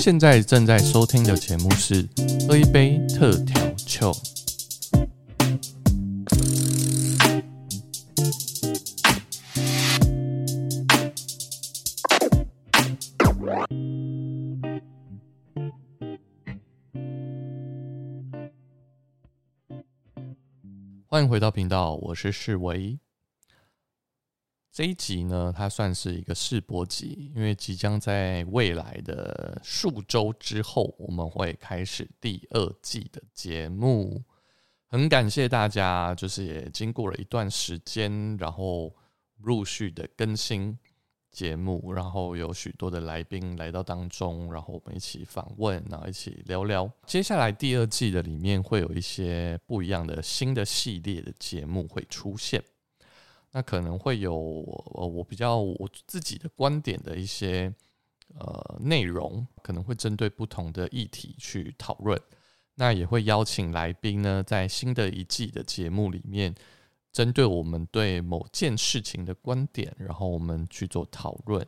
现在正在收听的节目是《喝一杯特调酒》。欢迎回到频道，我是世维。这一集呢，它算是一个试播集，因为即将在未来的数周之后，我们会开始第二季的节目。很感谢大家，就是也经过了一段时间，然后陆续的更新节目，然后有许多的来宾来到当中，然后我们一起访问，然后一起聊聊。接下来第二季的里面会有一些不一样的新的系列的节目会出现。那可能会有，我比较我自己的观点的一些呃内容，可能会针对不同的议题去讨论。那也会邀请来宾呢，在新的一季的节目里面，针对我们对某件事情的观点，然后我们去做讨论。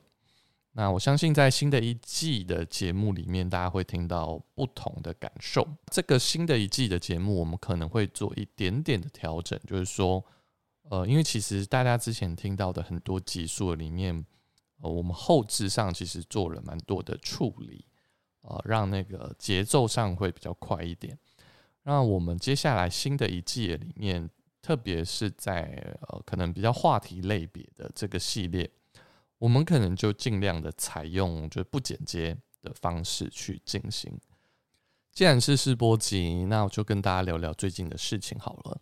那我相信，在新的一季的节目里面，大家会听到不同的感受。这个新的一季的节目，我们可能会做一点点的调整，就是说。呃，因为其实大家之前听到的很多集数里面，呃，我们后置上其实做了蛮多的处理，呃，让那个节奏上会比较快一点。那我们接下来新的一季里面，特别是在呃可能比较话题类别的这个系列，我们可能就尽量的采用就不剪接的方式去进行。既然是试播集，那我就跟大家聊聊最近的事情好了。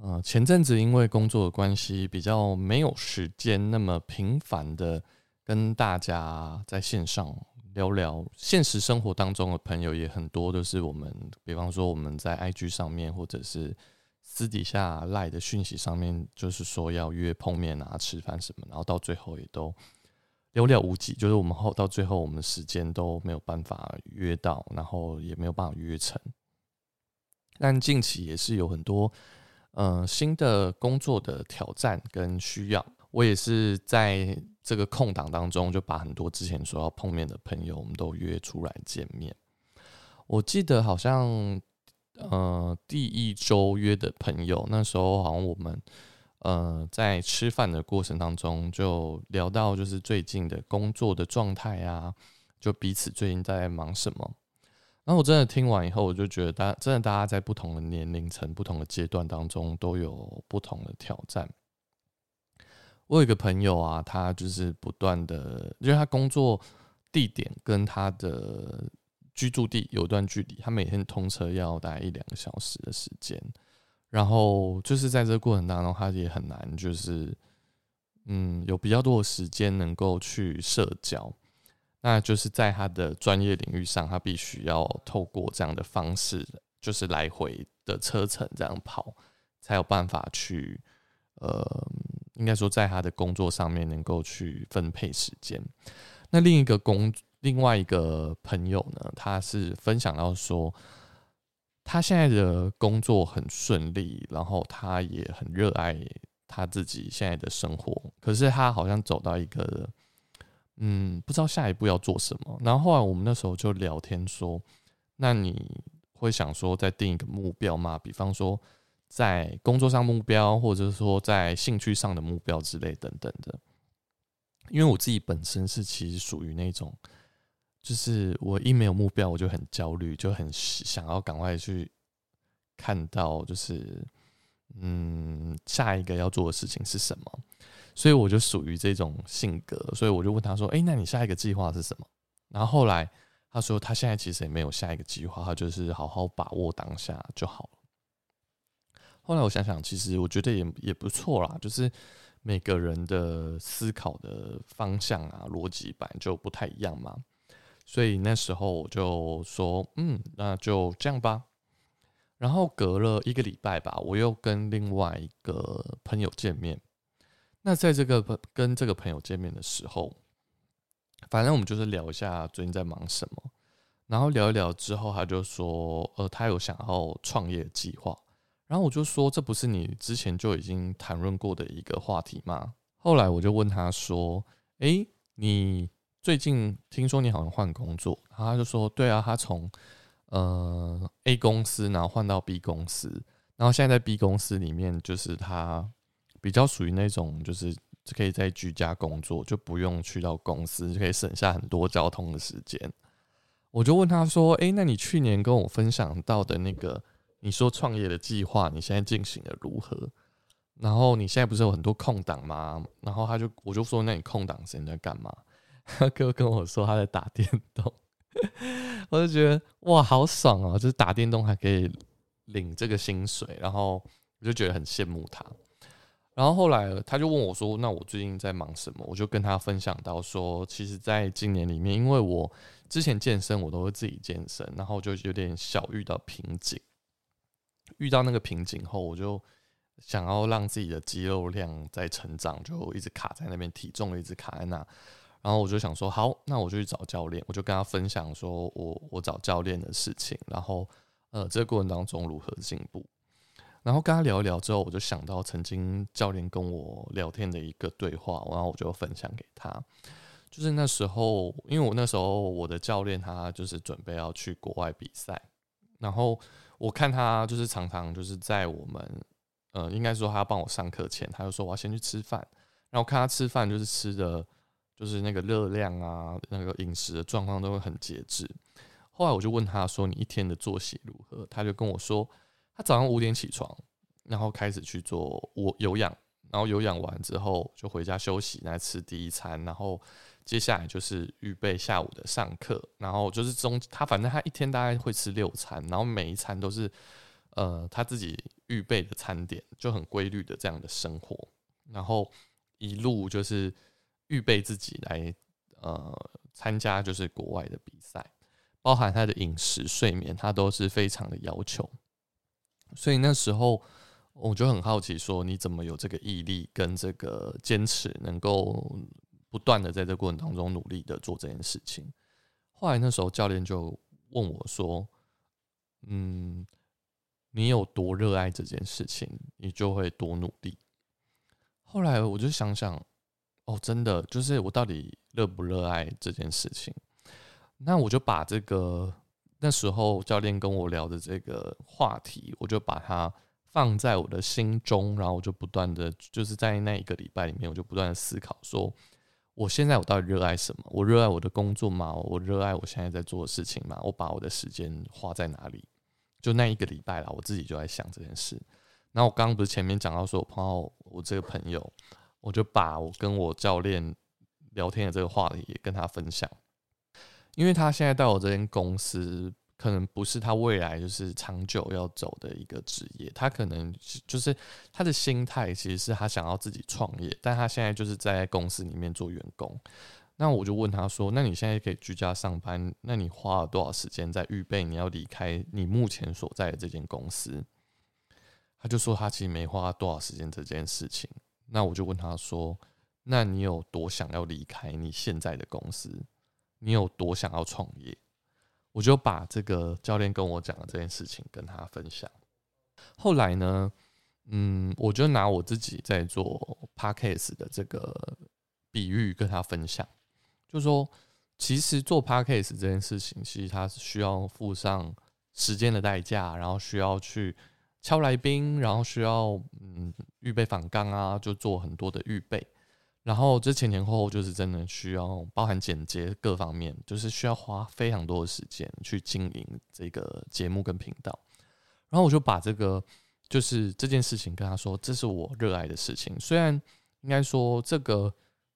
呃，前阵子因为工作的关系，比较没有时间那么频繁的跟大家在线上聊聊。现实生活当中的朋友也很多，都是我们，比方说我们在 IG 上面，或者是私底下赖的讯息上面，就是说要约碰面啊、吃饭什么，然后到最后也都寥寥无几。就是我们后到最后，我们时间都没有办法约到，然后也没有办法约成。但近期也是有很多。嗯，新的工作的挑战跟需要，我也是在这个空档当中，就把很多之前说要碰面的朋友，我们都约出来见面。我记得好像，呃，第一周约的朋友，那时候好像我们，呃，在吃饭的过程当中，就聊到就是最近的工作的状态啊，就彼此最近在忙什么。然后我真的听完以后，我就觉得，大真的大家在不同的年龄层、不同的阶段当中都有不同的挑战。我有一个朋友啊，他就是不断的，因为他工作地点跟他的居住地有一段距离，他每天通车要大概一两个小时的时间。然后就是在这个过程当中，他也很难，就是嗯，有比较多的时间能够去社交。那就是在他的专业领域上，他必须要透过这样的方式，就是来回的车程这样跑，才有办法去，呃，应该说在他的工作上面能够去分配时间。那另一个工，另外一个朋友呢，他是分享到说，他现在的工作很顺利，然后他也很热爱他自己现在的生活，可是他好像走到一个。嗯，不知道下一步要做什么。然后后来我们那时候就聊天说，那你会想说再定一个目标吗？比方说在工作上目标，或者是说在兴趣上的目标之类等等的。因为我自己本身是其实属于那种，就是我一没有目标我就很焦虑，就很想要赶快去看到，就是嗯下一个要做的事情是什么。所以我就属于这种性格，所以我就问他说：“哎，那你下一个计划是什么？”然后后来他说：“他现在其实也没有下一个计划，他就是好好把握当下就好了。”后来我想想，其实我觉得也也不错啦，就是每个人的思考的方向啊、逻辑本来就不太一样嘛。所以那时候我就说：“嗯，那就这样吧。”然后隔了一个礼拜吧，我又跟另外一个朋友见面。那在这个跟这个朋友见面的时候，反正我们就是聊一下最近在忙什么，然后聊一聊之后，他就说，呃，他有想要创业计划。然后我就说，这不是你之前就已经谈论过的一个话题吗？后来我就问他说，诶，你最近听说你好像换工作？然后他就说，对啊，他从呃 A 公司然后换到 B 公司，然后现在在 B 公司里面，就是他比较属于那种就是可以在居家工作，就不用去到公司，就可以省下很多交通的时间。我就问他说，诶，那你去年跟我分享到的那个？你说创业的计划，你现在进行的如何？然后你现在不是有很多空档吗？然后他就我就说，那你空档时间在干嘛？他哥跟我说他在打电动，我就觉得哇，好爽哦！就是打电动还可以领这个薪水，然后我就觉得很羡慕他。然后后来他就问我说：“那我最近在忙什么？”我就跟他分享到说：“其实，在今年里面，因为我之前健身，我都会自己健身，然后就有点小遇到瓶颈。”遇到那个瓶颈后，我就想要让自己的肌肉量在成长，就一直卡在那边，体重一直卡在那。然后我就想说，好，那我就去找教练。我就跟他分享说我我找教练的事情，然后呃，这个过程当中如何进步。然后跟他聊一聊之后，我就想到曾经教练跟我聊天的一个对话，然后我就分享给他。就是那时候，因为我那时候我的教练他就是准备要去国外比赛，然后。我看他就是常常就是在我们，呃，应该说他要帮我上课前，他就说我要先去吃饭，然后看他吃饭就是吃的，就是那个热量啊，那个饮食的状况都会很节制。后来我就问他说：“你一天的作息如何？”他就跟我说：“他早上五点起床，然后开始去做我有氧，然后有氧完之后就回家休息，来吃第一餐，然后。”接下来就是预备下午的上课，然后就是中他反正他一天大概会吃六餐，然后每一餐都是呃他自己预备的餐点，就很规律的这样的生活，然后一路就是预备自己来呃参加就是国外的比赛，包含他的饮食、睡眠，他都是非常的要求，所以那时候我就很好奇，说你怎么有这个毅力跟这个坚持，能够。不断的在这过程当中努力的做这件事情。后来那时候教练就问我说：“嗯，你有多热爱这件事情，你就会多努力。”后来我就想想，哦，真的就是我到底热不热爱这件事情？那我就把这个那时候教练跟我聊的这个话题，我就把它放在我的心中，然后我就不断的就是在那一个礼拜里面，我就不断的思考说。我现在我到底热爱什么？我热爱我的工作吗？我热爱我现在在做的事情吗？我把我的时间花在哪里？就那一个礼拜了，我自己就在想这件事。那我刚刚不是前面讲到说，我碰到我这个朋友，我就把我跟我教练聊天的这个话题也跟他分享，因为他现在到我这间公司。可能不是他未来就是长久要走的一个职业，他可能就是他的心态其实是他想要自己创业，但他现在就是在公司里面做员工。那我就问他说：“那你现在可以居家上班，那你花了多少时间在预备你要离开你目前所在的这间公司？”他就说他其实没花多少时间这件事情。那我就问他说：“那你有多想要离开你现在的公司？你有多想要创业？”我就把这个教练跟我讲的这件事情跟他分享。后来呢，嗯，我就拿我自己在做 podcast 的这个比喻跟他分享，就说其实做 podcast 这件事情，其实它是需要付上时间的代价，然后需要去敲来宾，然后需要嗯预备访刚啊，就做很多的预备。然后这前前后后就是真的需要包含剪接各方面，就是需要花非常多的时间去经营这个节目跟频道。然后我就把这个就是这件事情跟他说，这是我热爱的事情。虽然应该说这个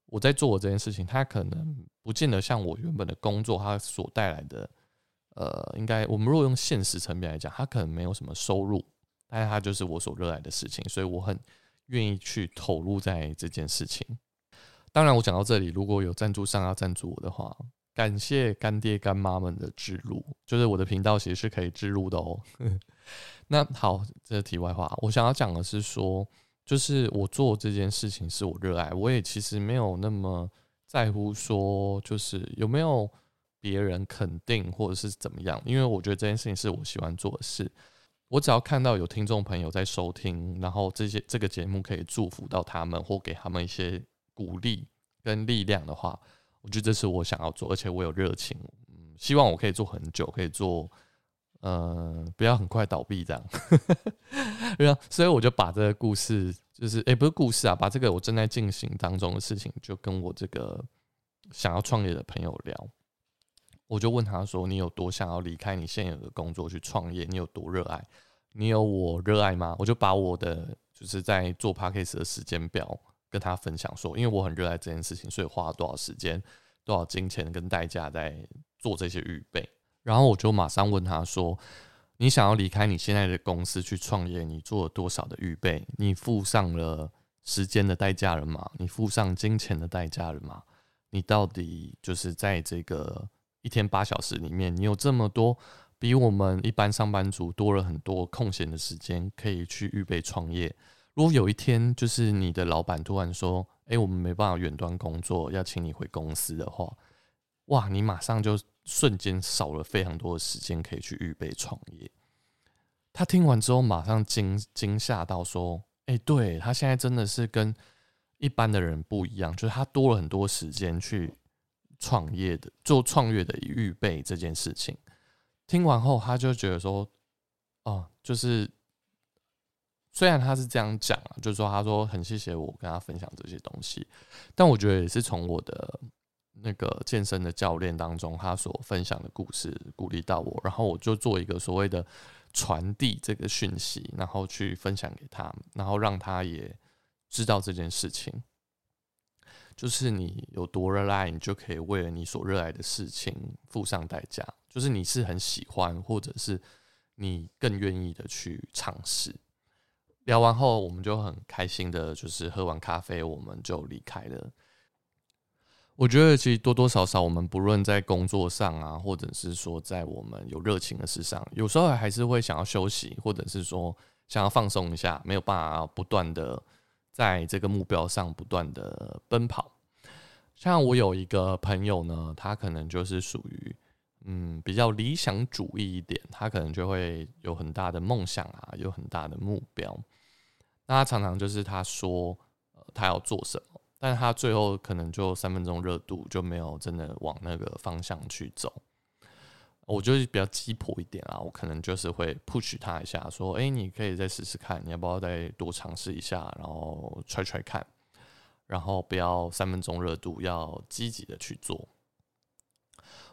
我在做这件事情，它可能不见得像我原本的工作它所带来的，呃，应该我们如果用现实层面来讲，它可能没有什么收入，但是它就是我所热爱的事情，所以我很愿意去投入在这件事情。当然，我讲到这里，如果有赞助商要赞助我的话，感谢干爹干妈们的植入，就是我的频道其实是可以植入的哦。那好，这是题外话。我想要讲的是说，就是我做这件事情是我热爱，我也其实没有那么在乎说，就是有没有别人肯定或者是怎么样，因为我觉得这件事情是我喜欢做的事。我只要看到有听众朋友在收听，然后这些这个节目可以祝福到他们，或给他们一些鼓励跟力量的话，我觉得这是我想要做，而且我有热情，嗯，希望我可以做很久，可以做，呃，不要很快倒闭这样。对啊，所以我就把这个故事，就是诶，不是故事啊，把这个我正在进行当中的事情，就跟我这个想要创业的朋友聊。我就问他说：“你有多想要离开你现有的工作去创业？你有多热爱？你有我热爱吗？”我就把我的就是在做 p a c k a g e 的时间表跟他分享说：“因为我很热爱这件事情，所以花了多少时间、多少金钱跟代价在做这些预备。”然后我就马上问他说：“你想要离开你现在的公司去创业？你做了多少的预备？你付上了时间的代价了吗？你付上金钱的代价了吗？你到底就是在这个？”一天八小时里面，你有这么多比我们一般上班族多了很多空闲的时间，可以去预备创业。如果有一天，就是你的老板突然说：“哎，我们没办法远端工作，要请你回公司的话，哇，你马上就瞬间少了非常多的时间可以去预备创业。”他听完之后，马上惊惊吓到说：“哎，对他现在真的是跟一般的人不一样，就是他多了很多时间去。”创业的做创业的预备这件事情，听完后他就觉得说，哦，就是虽然他是这样讲啊，就是说他说很谢谢我跟他分享这些东西，但我觉得也是从我的那个健身的教练当中他所分享的故事鼓励到我，然后我就做一个所谓的传递这个讯息，然后去分享给他，然后让他也知道这件事情。就是你有多热爱，你就可以为了你所热爱的事情付上代价。就是你是很喜欢，或者是你更愿意的去尝试。聊完后，我们就很开心的，就是喝完咖啡，我们就离开了。我觉得其实多多少少，我们不论在工作上啊，或者是说在我们有热情的事上，有时候还是会想要休息，或者是说想要放松一下，没有办法不断的。在这个目标上不断的奔跑，像我有一个朋友呢，他可能就是属于嗯比较理想主义一点，他可能就会有很大的梦想啊，有很大的目标。那他常常就是他说呃他要做什么，但他最后可能就三分钟热度，就没有真的往那个方向去走。我就是比较鸡婆一点啊，我可能就是会 push 他一下，说：“哎，你可以再试试看，你要不要再多尝试一下，然后 try try 看，然后不要三分钟热度，要积极的去做。”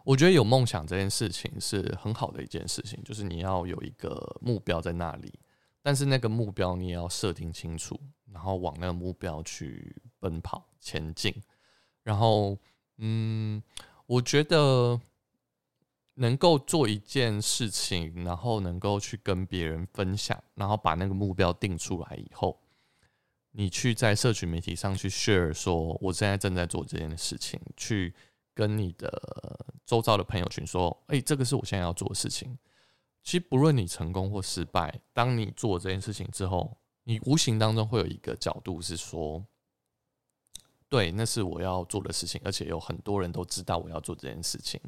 我觉得有梦想这件事情是很好的一件事情，就是你要有一个目标在那里，但是那个目标你也要设定清楚，然后往那个目标去奔跑前进。然后，嗯，我觉得。能够做一件事情，然后能够去跟别人分享，然后把那个目标定出来以后，你去在社群媒体上去 share，说我现在正在做这件事情，去跟你的周遭的朋友群说，哎，这个是我现在要做的事情。其实不论你成功或失败，当你做这件事情之后，你无形当中会有一个角度是说，对，那是我要做的事情，而且有很多人都知道我要做这件事情。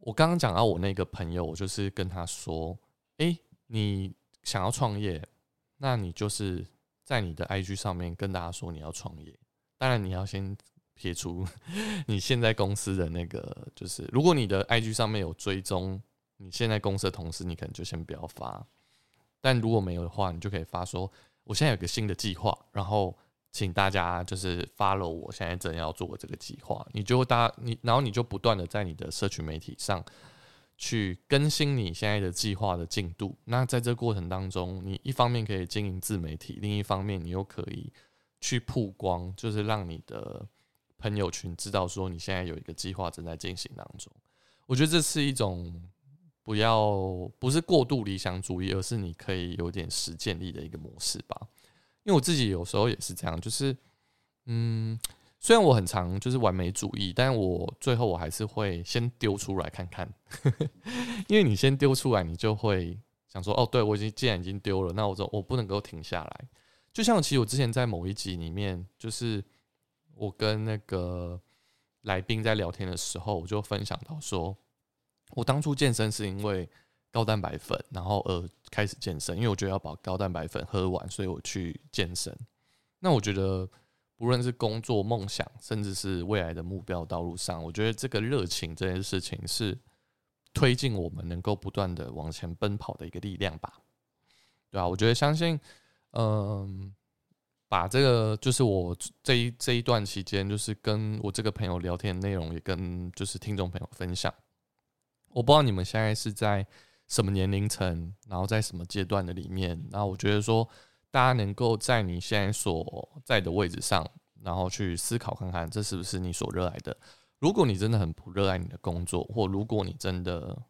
我刚刚讲到我那个朋友，我就是跟他说：“哎，你想要创业，那你就是在你的 IG 上面跟大家说你要创业。当然，你要先撇除 你现在公司的那个，就是如果你的 IG 上面有追踪你现在公司的同事，你可能就先不要发。但如果没有的话，你就可以发说：我现在有个新的计划，然后。”请大家就是 follow 我现在正要做的这个计划，你就大你，然后你就不断的在你的社群媒体上去更新你现在的计划的进度。那在这过程当中，你一方面可以经营自媒体，另一方面你又可以去曝光，就是让你的朋友群知道说你现在有一个计划正在进行当中。我觉得这是一种不要不是过度理想主义，而是你可以有点实践力的一个模式吧。因为我自己有时候也是这样，就是，嗯，虽然我很常就是完美主义，但我最后我还是会先丢出来看看，因为你先丢出来，你就会想说，哦，对我已经既然已经丢了，那我我不能够停下来。就像其实我之前在某一集里面，就是我跟那个来宾在聊天的时候，我就分享到说，我当初健身是因为高蛋白粉，然后呃开始健身，因为我觉得要把高蛋白粉喝完，所以我去健身。那我觉得，不论是工作梦想，甚至是未来的目标道路上，我觉得这个热情这件事情是推进我们能够不断的往前奔跑的一个力量吧，对啊？我觉得相信。嗯，把这个就是我这一这一段期间，就是跟我这个朋友聊天的内容，也跟就是听众朋友分享。我不知道你们现在是在什么年龄层，然后在什么阶段的里面。那我觉得说，大家能够在你现在所在的位置上，然后去思考看看，这是不是你所热爱的。如果你真的很不热爱你的工作，或如果你真的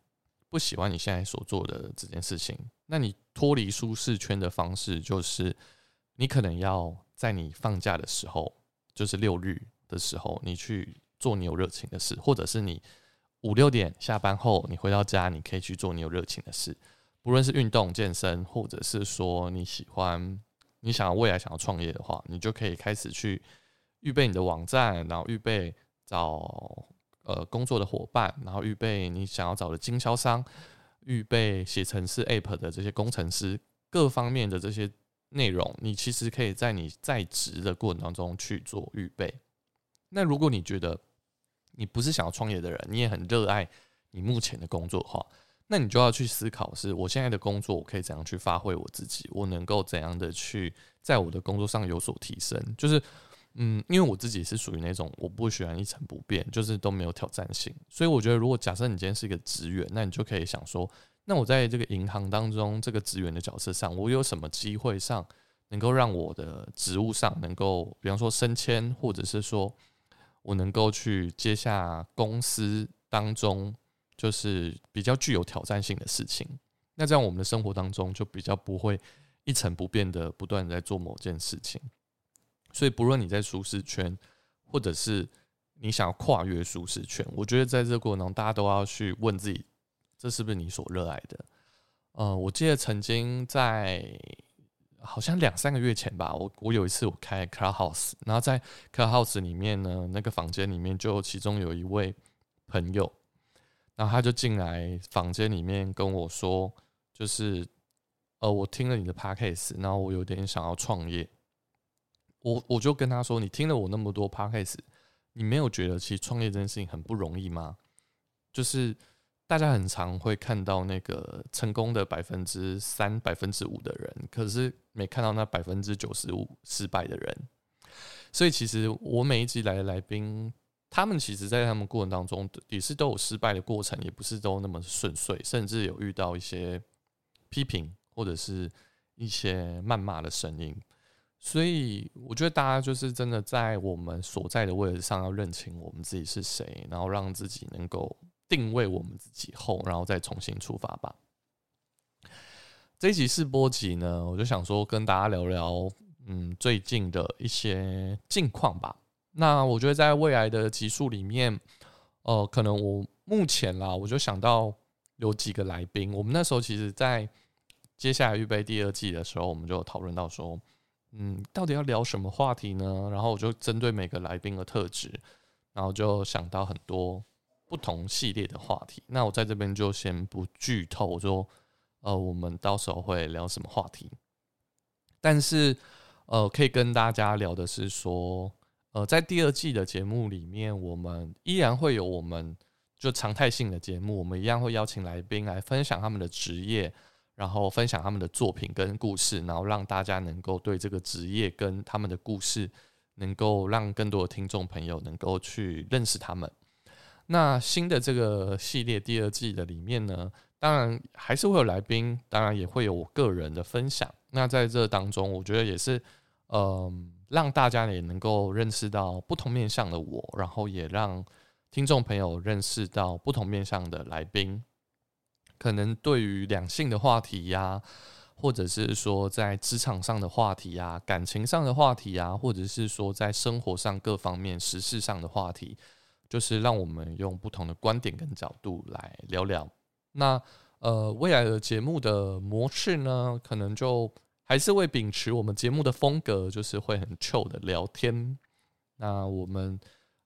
不喜欢你现在所做的这件事情，那你。脱离舒适圈的方式，就是你可能要在你放假的时候，就是六日的时候，你去做你有热情的事，或者是你五六点下班后，你回到家，你可以去做你有热情的事，无论是运动、健身，或者是说你喜欢，你想要未来想要创业的话，你就可以开始去预备你的网站，然后预备找呃工作的伙伴，然后预备你想要找的经销商。预备写程式 App 的这些工程师，各方面的这些内容，你其实可以在你在职的过程当中去做预备。那如果你觉得你不是想要创业的人，你也很热爱你目前的工作的话，那你就要去思考：是我现在的工作，我可以怎样去发挥我自己？我能够怎样的去在我的工作上有所提升？就是。嗯，因为我自己是属于那种我不喜欢一成不变，就是都没有挑战性，所以我觉得，如果假设你今天是一个职员，那你就可以想说，那我在这个银行当中这个职员的角色上，我有什么机会上能够让我的职务上能够，比方说升迁，或者是说我能够去接下公司当中就是比较具有挑战性的事情，那这样我们的生活当中就比较不会一成不变的不断在做某件事情。所以，不论你在舒适圈，或者是你想要跨越舒适圈，我觉得在这过程中，大家都要去问自己，这是不是你所热爱的？呃，我记得曾经在好像两三个月前吧，我我有一次我开 Clubhouse，然后在 Clubhouse 里面呢，那个房间里面就其中有一位朋友，然后他就进来房间里面跟我说，就是呃，我听了你的 Podcast，然后我有点想要创业。我我就跟他说：“你听了我那么多 podcast，你没有觉得其实创业这件事情很不容易吗？就是大家很常会看到那个成功的百分之三、百分之五的人，可是没看到那百分之九十五失败的人。所以其实我每一集来的来宾，他们其实在他们过程当中也是都有失败的过程，也不是都那么顺遂，甚至有遇到一些批评或者是一些谩骂的声音。”所以我觉得大家就是真的在我们所在的位置上要认清我们自己是谁，然后让自己能够定位我们自己后，然后再重新出发吧。这一集试播集呢，我就想说跟大家聊聊，嗯，最近的一些近况吧。那我觉得在未来的集数里面，呃，可能我目前啦，我就想到有几个来宾。我们那时候其实，在接下来预备第二季的时候，我们就讨论到说。嗯，到底要聊什么话题呢？然后我就针对每个来宾的特质，然后就想到很多不同系列的话题。那我在这边就先不剧透，说呃，我们到时候会聊什么话题。但是呃，可以跟大家聊的是说，呃，在第二季的节目里面，我们依然会有我们就常态性的节目，我们一样会邀请来宾来分享他们的职业。然后分享他们的作品跟故事，然后让大家能够对这个职业跟他们的故事，能够让更多的听众朋友能够去认识他们。那新的这个系列第二季的里面呢，当然还是会有来宾，当然也会有我个人的分享。那在这当中，我觉得也是，嗯，让大家也能够认识到不同面向的我，然后也让听众朋友认识到不同面向的来宾。可能对于两性的话题呀，或者是说在职场上的话题呀、感情上的话题呀，或者是说在生活上各方面时事上的话题，就是让我们用不同的观点跟角度来聊聊。那呃，未来的节目的模式呢，可能就还是会秉持我们节目的风格，就是会很 chill 的聊天。那我们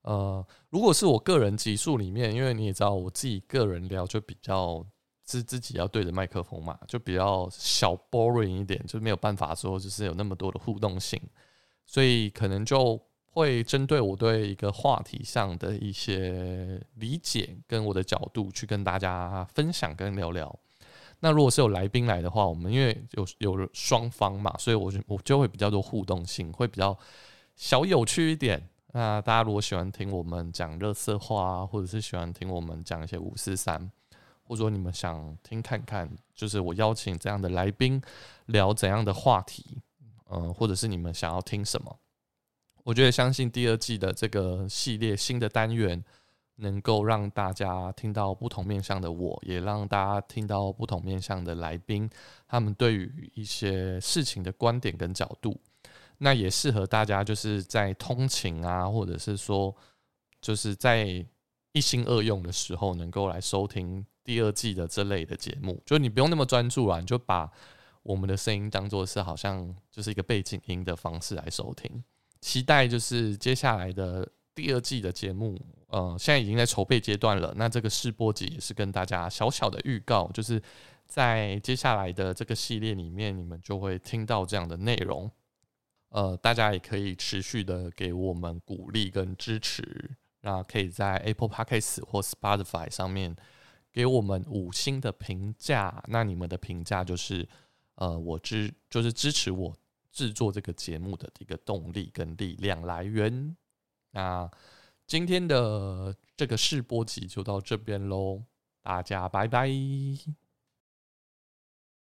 呃，如果是我个人集数里面，因为你也知道，我自己个人聊就比较自自己要对着麦克风嘛，就比较小 boring 一点，就没有办法说就是有那么多的互动性，所以可能就。会针对我对一个话题上的一些理解，跟我的角度去跟大家分享跟聊聊。那如果是有来宾来的话，我们因为有有双方嘛，所以我就我就会比较多互动性，会比较小有趣一点。那大家如果喜欢听我们讲热色话，或者是喜欢听我们讲一些五四三，或者说你们想听看看，就是我邀请这样的来宾聊怎样的话题，嗯，或者是你们想要听什么？我觉得相信第二季的这个系列新的单元，能够让大家听到不同面向的我，也让大家听到不同面向的来宾，他们对于一些事情的观点跟角度。那也适合大家就是在通勤啊，或者是说就是在一心二用的时候，能够来收听第二季的这类的节目。就你不用那么专注啊，你就把我们的声音当做是好像就是一个背景音的方式来收听。期待就是接下来的第二季的节目，呃，现在已经在筹备阶段了。那这个试播集也是跟大家小小的预告，就是在接下来的这个系列里面，你们就会听到这样的内容。呃，大家也可以持续的给我们鼓励跟支持，那可以在 Apple Podcasts 或 Spotify 上面给我们五星的评价。那你们的评价就是，呃，我支就是支持我。制作这个节目的一个动力跟力量来源。那今天的这个试播集就到这边喽，大家拜拜。